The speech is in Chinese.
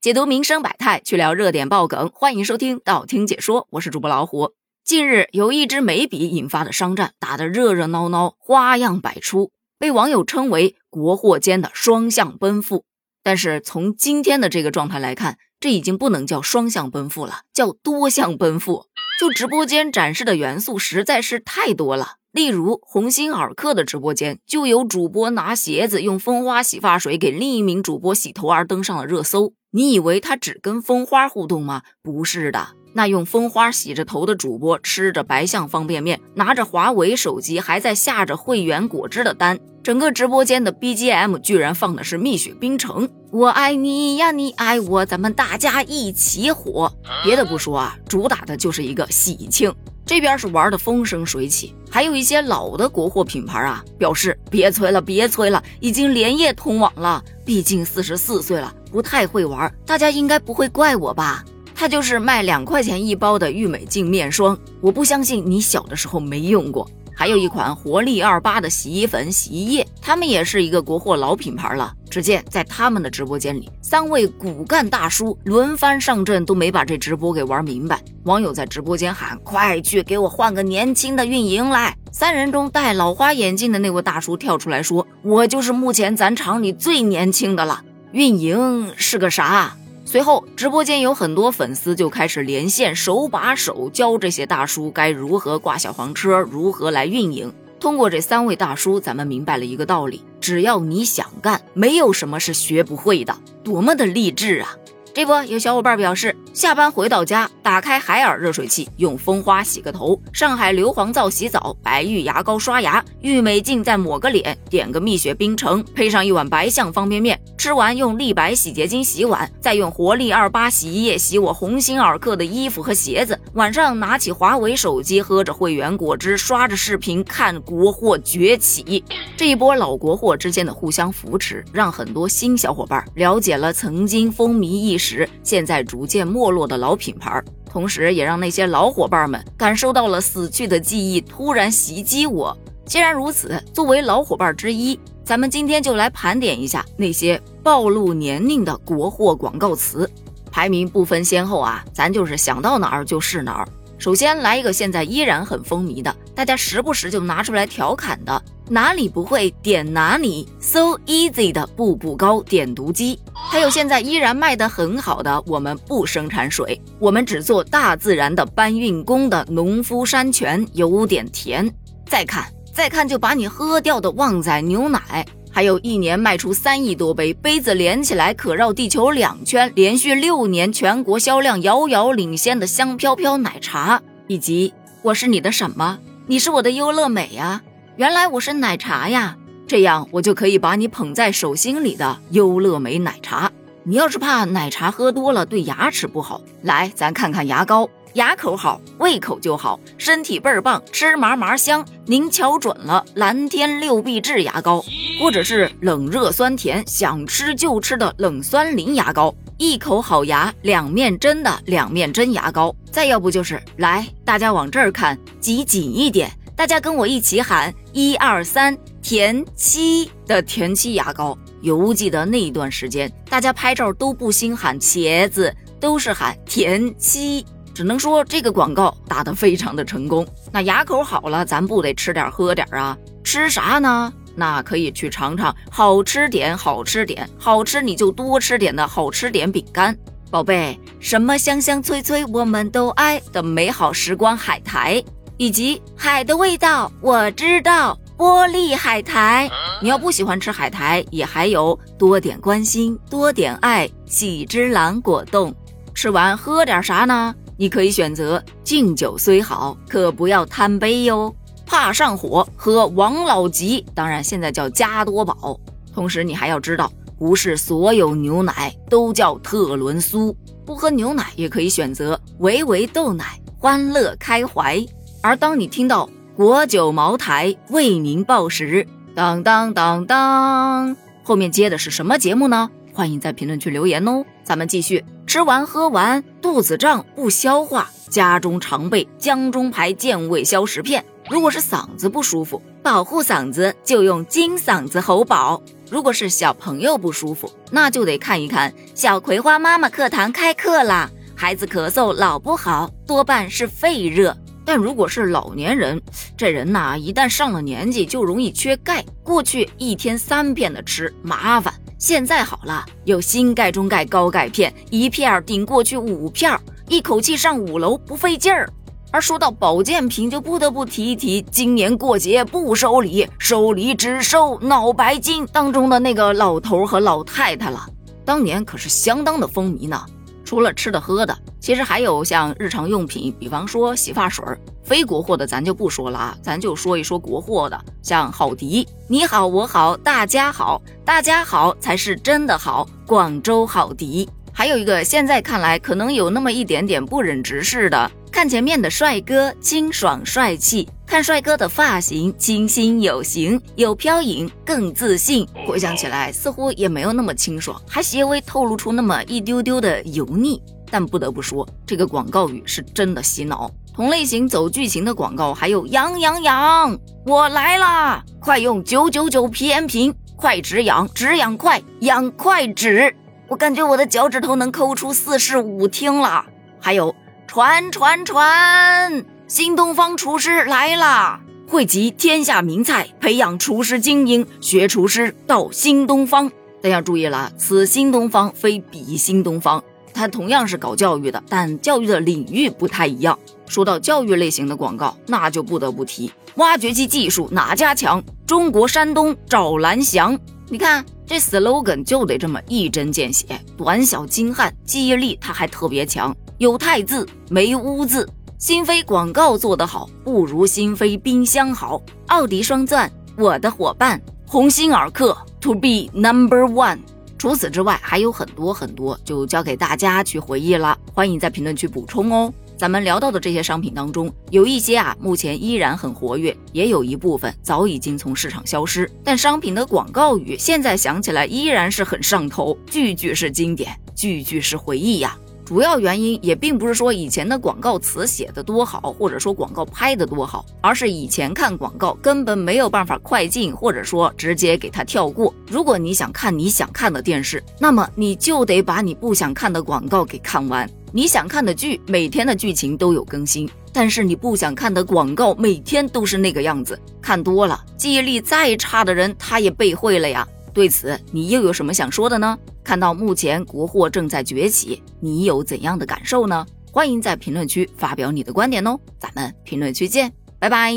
解读民生百态，去聊热点爆梗，欢迎收听道听解说，我是主播老虎。近日由一支眉笔引发的商战打得热热闹闹，花样百出，被网友称为国货间的双向奔赴。但是从今天的这个状态来看，这已经不能叫双向奔赴了，叫多项奔赴。就直播间展示的元素实在是太多了。例如鸿星尔克的直播间，就有主播拿鞋子用蜂花洗发水给另一名主播洗头而登上了热搜。你以为他只跟蜂花互动吗？不是的，那用蜂花洗着头的主播吃着白象方便面，拿着华为手机，还在下着汇源果汁的单。整个直播间的 BGM 居然放的是蜜雪冰城，我爱你呀，你爱我，咱们大家一起火。别的不说啊，主打的就是一个喜庆。这边是玩的风生水起，还有一些老的国货品牌啊，表示别催了，别催了，已经连夜通网了。毕竟四十四岁了，不太会玩，大家应该不会怪我吧？它就是卖两块钱一包的郁美净面霜，我不相信你小的时候没用过。还有一款活力二八的洗衣粉、洗衣液，他们也是一个国货老品牌了。只见在他们的直播间里，三位骨干大叔轮番上阵，都没把这直播给玩明白。网友在直播间喊：“快去给我换个年轻的运营来！”三人中戴老花眼镜的那位大叔跳出来说：“我就是目前咱厂里最年轻的了。”运营是个啥？随后，直播间有很多粉丝就开始连线，手把手教这些大叔该如何挂小黄车，如何来运营。通过这三位大叔，咱们明白了一个道理：只要你想干，没有什么是学不会的。多么的励志啊！这不，有小伙伴表示，下班回到家，打开海尔热水器，用蜂花洗个头，上海硫磺皂洗澡，白玉牙膏刷牙，郁美净再抹个脸，点个蜜雪冰城，配上一碗白象方便面，吃完用立白洗洁精洗碗，再用活力二八洗衣液洗我鸿星尔克的衣服和鞋子。晚上拿起华为手机，喝着汇源果汁，刷着视频看国货崛起。这一波老国货之间的互相扶持，让很多新小伙伴了解了曾经风靡一时。时现在逐渐没落的老品牌，同时也让那些老伙伴们感受到了死去的记忆突然袭击我。既然如此，作为老伙伴之一，咱们今天就来盘点一下那些暴露年龄的国货广告词，排名不分先后啊，咱就是想到哪儿就是哪儿。首先来一个现在依然很风靡的，大家时不时就拿出来调侃的，哪里不会点哪里，so easy 的步步高点读机，还有现在依然卖得很好的，我们不生产水，我们只做大自然的搬运工的农夫山泉，有点甜。再看，再看就把你喝掉的旺仔牛奶。还有一年卖出三亿多杯，杯子连起来可绕地球两圈，连续六年全国销量遥遥领先的香飘飘奶茶，以及我是你的什么？你是我的优乐美呀！原来我是奶茶呀！这样我就可以把你捧在手心里的优乐美奶茶。你要是怕奶茶喝多了对牙齿不好，来咱看看牙膏。牙口好，胃口就好，身体倍儿棒，吃嘛嘛香。您瞧准了，蓝天六必治牙膏，或者是冷热酸甜，想吃就吃的冷酸灵牙膏，一口好牙，两面针的两面针牙膏。再要不就是来，大家往这儿看，挤紧一点，大家跟我一起喊一二三，田七的田七牙膏。犹记得那一段时间，大家拍照都不兴喊茄子，都是喊田七。只能说这个广告打得非常的成功。那牙口好了，咱不得吃点喝点啊？吃啥呢？那可以去尝尝好吃点，好吃点，好吃你就多吃点的好吃点饼干。宝贝，什么香香脆脆我们都爱的美好时光海苔，以及海的味道我知道，玻璃海苔。你要不喜欢吃海苔，也还有多点关心，多点爱，喜之郎果冻。吃完喝点啥呢？你可以选择敬酒虽好，可不要贪杯哟，怕上火。喝王老吉，当然现在叫加多宝。同时，你还要知道，不是所有牛奶都叫特仑苏。不喝牛奶也可以选择维维豆奶，欢乐开怀。而当你听到国酒茅台为您报时，当当当当，后面接的是什么节目呢？欢迎在评论区留言哦，咱们继续。吃完喝完肚子胀不消化，家中常备姜中牌健胃消食片。如果是嗓子不舒服，保护嗓子就用金嗓子喉宝。如果是小朋友不舒服，那就得看一看小葵花妈妈课堂开课啦。孩子咳嗽老不好，多半是肺热。但如果是老年人，这人呐，一旦上了年纪就容易缺钙。过去一天三片的吃麻烦，现在好了，有新钙中钙高钙片，一片顶过去五片，一口气上五楼不费劲儿。而说到保健品，就不得不提一提今年过节不收礼，收礼只收脑白金当中的那个老头和老太太了。当年可是相当的风靡呢。除了吃的喝的，其实还有像日常用品，比方说洗发水，非国货的咱就不说了啊，咱就说一说国货的，像好迪，你好我好大家好，大家好才是真的好，广州好迪。还有一个现在看来可能有那么一点点不忍直视的。看前面的帅哥清爽帅气，看帅哥的发型清新有型，有飘影更自信。回想起来似乎也没有那么清爽，还些微透露出那么一丢丢的油腻。但不得不说，这个广告语是真的洗脑。同类型走剧情的广告还有养养养，我来啦！快用九九九皮炎平，快止痒，止痒快，痒快止。我感觉我的脚趾头能抠出四室五厅了。还有。传传传！新东方厨师来啦！汇集天下名菜，培养厨师精英，学厨师到新东方。大家注意了，此新东方非彼新东方，它同样是搞教育的，但教育的领域不太一样。说到教育类型的广告，那就不得不提挖掘机技术哪家强？中国山东赵兰祥。你看这 slogan 就得这么一针见血，短小精悍，记忆力它还特别强。有太字没污字，新飞广告做得好，不如新飞冰箱好。奥迪双钻，我的伙伴，鸿星尔克，to be number one。除此之外还有很多很多，就交给大家去回忆了。欢迎在评论区补充哦。咱们聊到的这些商品当中，有一些啊，目前依然很活跃，也有一部分早已经从市场消失。但商品的广告语现在想起来依然是很上头，句句是经典，句句是回忆呀。主要原因也并不是说以前的广告词写的多好，或者说广告拍的多好，而是以前看广告根本没有办法快进，或者说直接给它跳过。如果你想看你想看的电视，那么你就得把你不想看的广告给看完。你想看的剧，每天的剧情都有更新，但是你不想看的广告每天都是那个样子，看多了，记忆力再差的人他也背会了呀。对此，你又有什么想说的呢？看到目前国货正在崛起，你有怎样的感受呢？欢迎在评论区发表你的观点哦，咱们评论区见，拜拜。